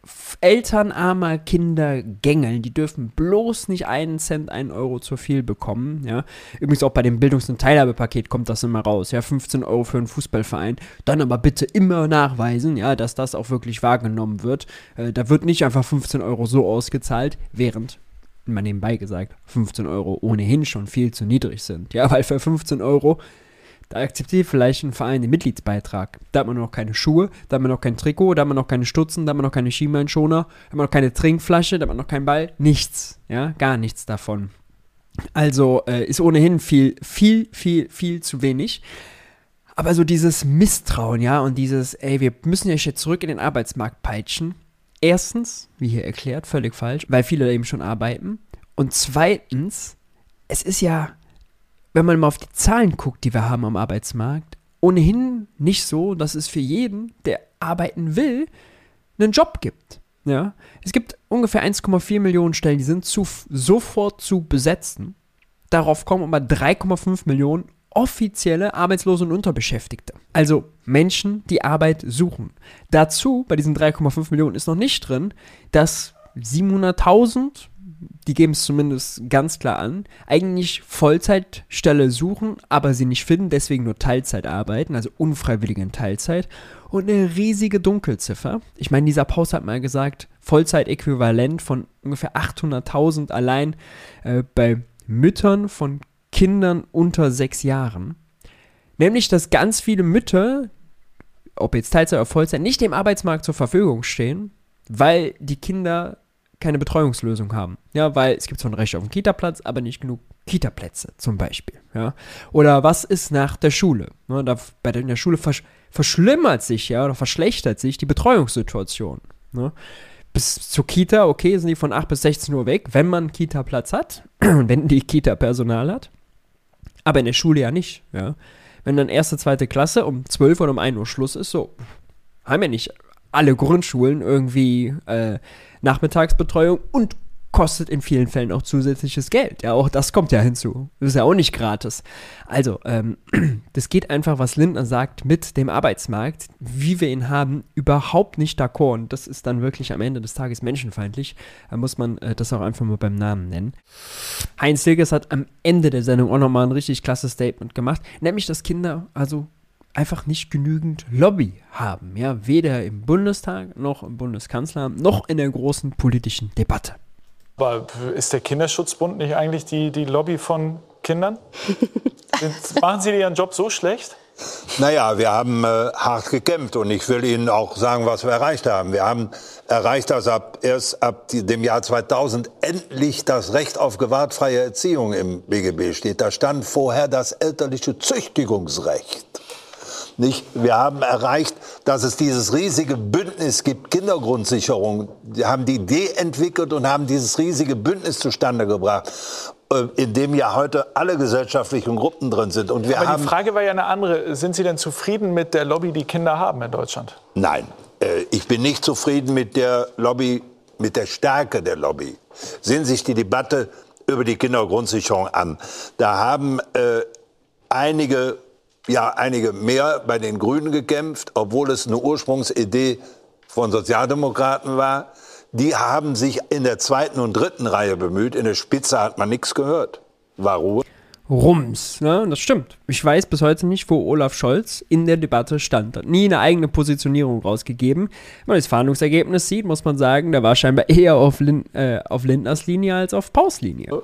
die elternarmer Kinder gängeln. Die dürfen bloß nicht einen Cent, einen Euro zu viel bekommen. Ja. Übrigens auch bei dem Bildungs- und Teilhabepaket kommt das immer raus. Ja, 15 Euro für einen Fußballverein. Dann aber bitte immer nachweisen, ja, dass das auch wirklich wahrgenommen wird. Äh, da wird nicht einfach 15 Euro so ausgezahlt, während mal nebenbei gesagt, 15 Euro ohnehin schon viel zu niedrig sind. Ja, weil für 15 Euro da akzeptiert vielleicht ein Verein den Mitgliedsbeitrag. Da hat man noch keine Schuhe, da hat man noch kein Trikot, da hat man noch keine Stutzen, da hat man noch keine Schienbeinschoner, da hat man noch keine Trinkflasche, da hat man noch keinen Ball. Nichts. Ja, gar nichts davon. Also äh, ist ohnehin viel, viel, viel, viel zu wenig. Aber so dieses Misstrauen, ja, und dieses, ey, wir müssen ja jetzt zurück in den Arbeitsmarkt peitschen. Erstens, wie hier erklärt, völlig falsch, weil viele da eben schon arbeiten. Und zweitens, es ist ja wenn man mal auf die Zahlen guckt, die wir haben am Arbeitsmarkt, ohnehin nicht so, dass es für jeden, der arbeiten will, einen Job gibt. Ja? Es gibt ungefähr 1,4 Millionen Stellen, die sind zu, sofort zu besetzen. Darauf kommen aber 3,5 Millionen offizielle Arbeitslose und Unterbeschäftigte. Also Menschen, die Arbeit suchen. Dazu, bei diesen 3,5 Millionen, ist noch nicht drin, dass 700.000 die geben es zumindest ganz klar an, eigentlich Vollzeitstelle suchen, aber sie nicht finden, deswegen nur Teilzeit arbeiten, also unfreiwillig Teilzeit. Und eine riesige Dunkelziffer. Ich meine, dieser Paus hat mal gesagt, Vollzeitäquivalent von ungefähr 800.000 allein äh, bei Müttern von Kindern unter sechs Jahren. Nämlich, dass ganz viele Mütter, ob jetzt Teilzeit oder Vollzeit, nicht dem Arbeitsmarkt zur Verfügung stehen, weil die Kinder keine Betreuungslösung haben. Ja, weil es gibt zwar ein Recht auf einen Kita-Platz, aber nicht genug Kita-Plätze zum Beispiel. Ja. Oder was ist nach der Schule? Ja, da, bei der, in der Schule versch verschlimmert sich ja oder verschlechtert sich die Betreuungssituation. Ja. Bis zur Kita, okay, sind die von 8 bis 16 Uhr weg, wenn man Kita-Platz hat wenn die Kita Personal hat. Aber in der Schule ja nicht. Ja. Wenn dann erste, zweite Klasse um 12 oder um 1 Uhr Schluss ist, so, haben ja nicht alle Grundschulen irgendwie äh, Nachmittagsbetreuung und kostet in vielen Fällen auch zusätzliches Geld. Ja, auch das kommt ja hinzu. Das ist ja auch nicht gratis. Also, ähm, das geht einfach, was Lindner sagt, mit dem Arbeitsmarkt, wie wir ihn haben, überhaupt nicht d'accord. Und das ist dann wirklich am Ende des Tages menschenfeindlich. Da muss man äh, das auch einfach mal beim Namen nennen. Heinz Hilgers hat am Ende der Sendung auch nochmal ein richtig klasse Statement gemacht, nämlich, dass Kinder also einfach nicht genügend Lobby haben. Ja, weder im Bundestag noch im Bundeskanzleramt noch in der großen politischen Debatte. Aber ist der Kinderschutzbund nicht eigentlich die, die Lobby von Kindern? machen Sie Ihren Job so schlecht? Naja, wir haben äh, hart gekämpft und ich will Ihnen auch sagen, was wir erreicht haben. Wir haben erreicht, dass ab, erst ab dem Jahr 2000 endlich das Recht auf gewaltfreie Erziehung im BGB steht. Da stand vorher das elterliche Züchtigungsrecht. Nicht? Wir haben erreicht, dass es dieses riesige Bündnis gibt, Kindergrundsicherung. Wir haben die Idee entwickelt und haben dieses riesige Bündnis zustande gebracht äh, in dem ja heute alle gesellschaftlichen Gruppen drin sind. Und wir Aber haben die Frage war ja eine andere. Sind Sie denn zufrieden mit der Lobby, die Kinder haben in Deutschland? Nein, äh, ich bin nicht zufrieden mit der Lobby, mit der Stärke der Lobby. Sehen Sie sich die Debatte über die Kindergrundsicherung an. Da haben äh, einige ja einige mehr bei den Grünen gekämpft, obwohl es eine Ursprungsidee von Sozialdemokraten war. Die haben sich in der zweiten und dritten Reihe bemüht. In der Spitze hat man nichts gehört. War Ruhe. Rums, ne? Das stimmt. Ich weiß bis heute nicht, wo Olaf Scholz in der Debatte stand. Hat nie eine eigene Positionierung rausgegeben. Wenn man das Verhandlungsergebnis sieht, muss man sagen, der war scheinbar eher auf, Lin äh, auf Lindners Linie als auf Paus Linie.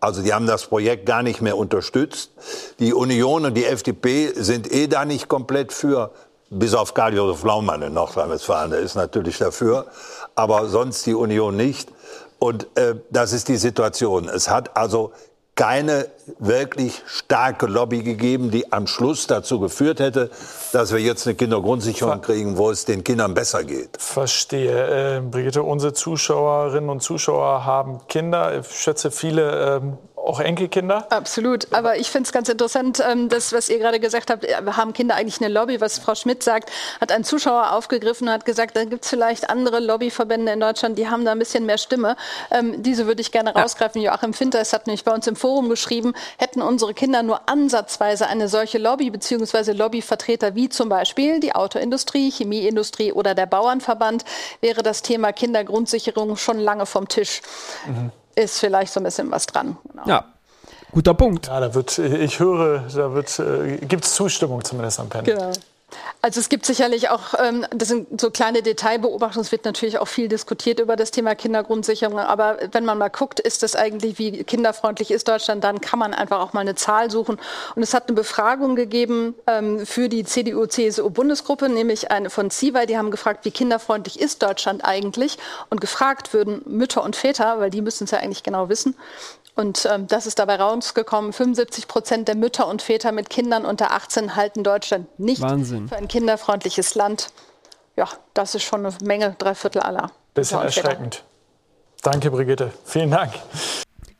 Also die haben das Projekt gar nicht mehr unterstützt. Die Union und die FDP sind eh da nicht komplett für, bis auf Karl-Josef Laumann in Nordrhein-Westfalen, der ist natürlich dafür, aber sonst die Union nicht. Und äh, das ist die Situation. Es hat also keine wirklich starke Lobby gegeben, die am Schluss dazu geführt hätte, dass wir jetzt eine Kindergrundsicherung kriegen, wo es den Kindern besser geht. Verstehe. Äh, Brigitte, unsere Zuschauerinnen und Zuschauer haben Kinder. Ich schätze, viele äh, auch Enkelkinder? Absolut. Aber ich finde es ganz interessant, ähm, das, was ihr gerade gesagt habt, haben Kinder eigentlich eine Lobby? Was Frau Schmidt sagt, hat ein Zuschauer aufgegriffen und hat gesagt, da gibt es vielleicht andere Lobbyverbände in Deutschland, die haben da ein bisschen mehr Stimme. Ähm, diese würde ich gerne rausgreifen. Joachim Finters hat nämlich bei uns im Forum geschrieben, hätten unsere Kinder nur ansatzweise eine solche Lobby bzw. Lobbyvertreter wie zum Beispiel die Autoindustrie, Chemieindustrie oder der Bauernverband, wäre das Thema Kindergrundsicherung schon lange vom Tisch. Mhm. Ist vielleicht so ein bisschen was dran. Genau. Ja. Guter Punkt. Ja, da wird, ich höre, da wird, äh, gibt es Zustimmung zumindest am Panel. Genau. Also es gibt sicherlich auch, ähm, das sind so kleine Detailbeobachtungen, es wird natürlich auch viel diskutiert über das Thema Kindergrundsicherung, aber wenn man mal guckt, ist das eigentlich, wie kinderfreundlich ist Deutschland, dann kann man einfach auch mal eine Zahl suchen. Und es hat eine Befragung gegeben ähm, für die CDU-CSU-Bundesgruppe, nämlich eine von CIVAI, die haben gefragt, wie kinderfreundlich ist Deutschland eigentlich? Und gefragt würden Mütter und Väter, weil die müssen es ja eigentlich genau wissen, und ähm, das ist dabei rausgekommen. 75 Prozent der Mütter und Väter mit Kindern unter 18 halten Deutschland nicht Wahnsinn. für ein kinderfreundliches Land. Ja, das ist schon eine Menge, drei Viertel aller. Bisschen erschreckend. Danke, Brigitte. Vielen Dank.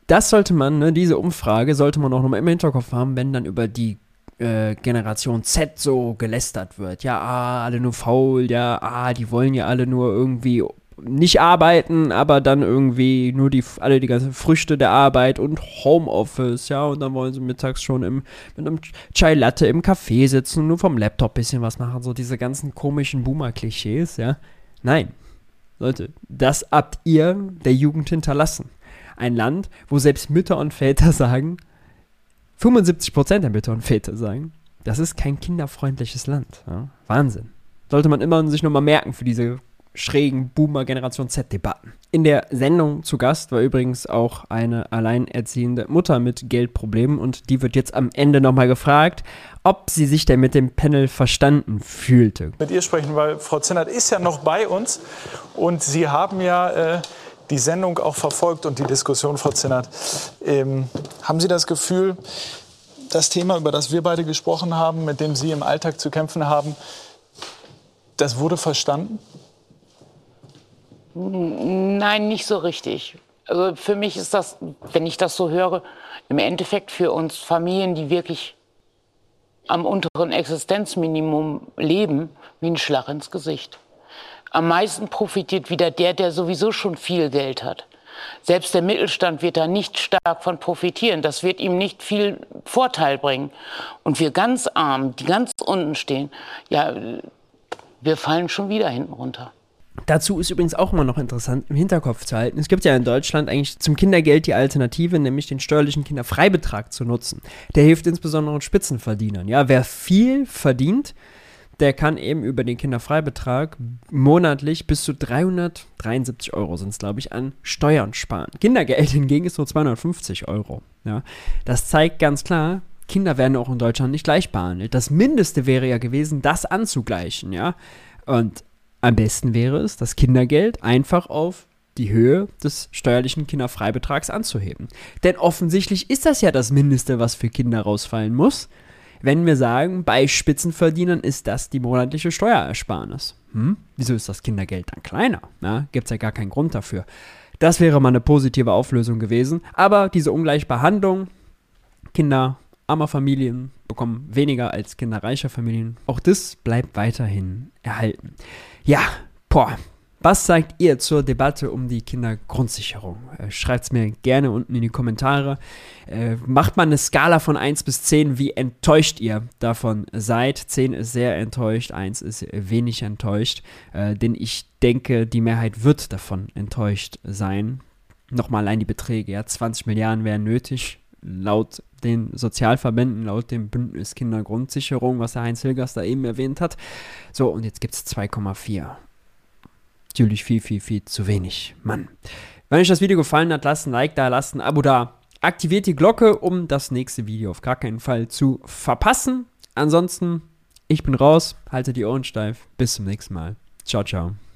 Das sollte man, ne, diese Umfrage sollte man auch noch mal im Hinterkopf haben, wenn dann über die äh, Generation Z so gelästert wird. Ja, ah, alle nur faul, ja, ah, die wollen ja alle nur irgendwie nicht arbeiten, aber dann irgendwie nur die alle die ganzen Früchte der Arbeit und Homeoffice, ja, und dann wollen sie mittags schon im, mit einem Chai Latte im Café sitzen und nur vom Laptop bisschen was machen, so diese ganzen komischen Boomer-Klischees, ja. Nein, Leute, das habt ihr der Jugend hinterlassen. Ein Land, wo selbst Mütter und Väter sagen, 75% der Mütter und Väter sagen, das ist kein kinderfreundliches Land. Ja? Wahnsinn. Sollte man immer sich nochmal merken für diese schrägen Boomer-Generation Z-Debatten. In der Sendung zu Gast war übrigens auch eine alleinerziehende Mutter mit Geldproblemen und die wird jetzt am Ende nochmal gefragt, ob sie sich denn mit dem Panel verstanden fühlte. Mit ihr sprechen, weil Frau Zinnert ist ja noch bei uns und Sie haben ja äh, die Sendung auch verfolgt und die Diskussion, Frau Zinnert. Ähm, haben Sie das Gefühl, das Thema, über das wir beide gesprochen haben, mit dem Sie im Alltag zu kämpfen haben, das wurde verstanden? Nein, nicht so richtig. Also für mich ist das, wenn ich das so höre, im Endeffekt für uns Familien, die wirklich am unteren Existenzminimum leben, wie ein Schlag ins Gesicht. Am meisten profitiert wieder der, der sowieso schon viel Geld hat. Selbst der Mittelstand wird da nicht stark von profitieren. Das wird ihm nicht viel Vorteil bringen. Und wir ganz arm, die ganz unten stehen, ja, wir fallen schon wieder hinten runter. Dazu ist übrigens auch immer noch interessant im Hinterkopf zu halten. Es gibt ja in Deutschland eigentlich zum Kindergeld die Alternative, nämlich den steuerlichen Kinderfreibetrag zu nutzen. Der hilft insbesondere Spitzenverdienern. Ja, wer viel verdient, der kann eben über den Kinderfreibetrag monatlich bis zu 373 Euro sind es, glaube ich, an Steuern sparen. Kindergeld hingegen ist nur 250 Euro. Ja, das zeigt ganz klar, Kinder werden auch in Deutschland nicht gleich behandelt. Das Mindeste wäre ja gewesen, das anzugleichen, ja. Und am besten wäre es, das Kindergeld einfach auf die Höhe des steuerlichen Kinderfreibetrags anzuheben. Denn offensichtlich ist das ja das Mindeste, was für Kinder rausfallen muss, wenn wir sagen, bei Spitzenverdienern ist das die monatliche Steuerersparnis. Hm? Wieso ist das Kindergeld dann kleiner? Gibt es ja gar keinen Grund dafür. Das wäre mal eine positive Auflösung gewesen. Aber diese Ungleichbehandlung, Kinder armer Familien bekommen weniger als Kinder reicher Familien, auch das bleibt weiterhin erhalten. Ja, boah. Was sagt ihr zur Debatte um die Kindergrundsicherung? Äh, Schreibt es mir gerne unten in die Kommentare. Äh, macht man eine Skala von 1 bis 10, wie enttäuscht ihr davon seid? 10 ist sehr enttäuscht, 1 ist wenig enttäuscht. Äh, denn ich denke, die Mehrheit wird davon enttäuscht sein. Nochmal allein die Beträge, ja, 20 Milliarden wären nötig, laut den Sozialverbänden, laut dem Bündnis Kindergrundsicherung, was der Heinz Hilgers da eben erwähnt hat. So, und jetzt gibt es 2,4. Natürlich viel, viel, viel zu wenig. Mann. Wenn euch das Video gefallen hat, lasst ein Like da, lasst ein Abo da. Aktiviert die Glocke, um das nächste Video auf gar keinen Fall zu verpassen. Ansonsten, ich bin raus, haltet die Ohren steif. Bis zum nächsten Mal. Ciao, ciao.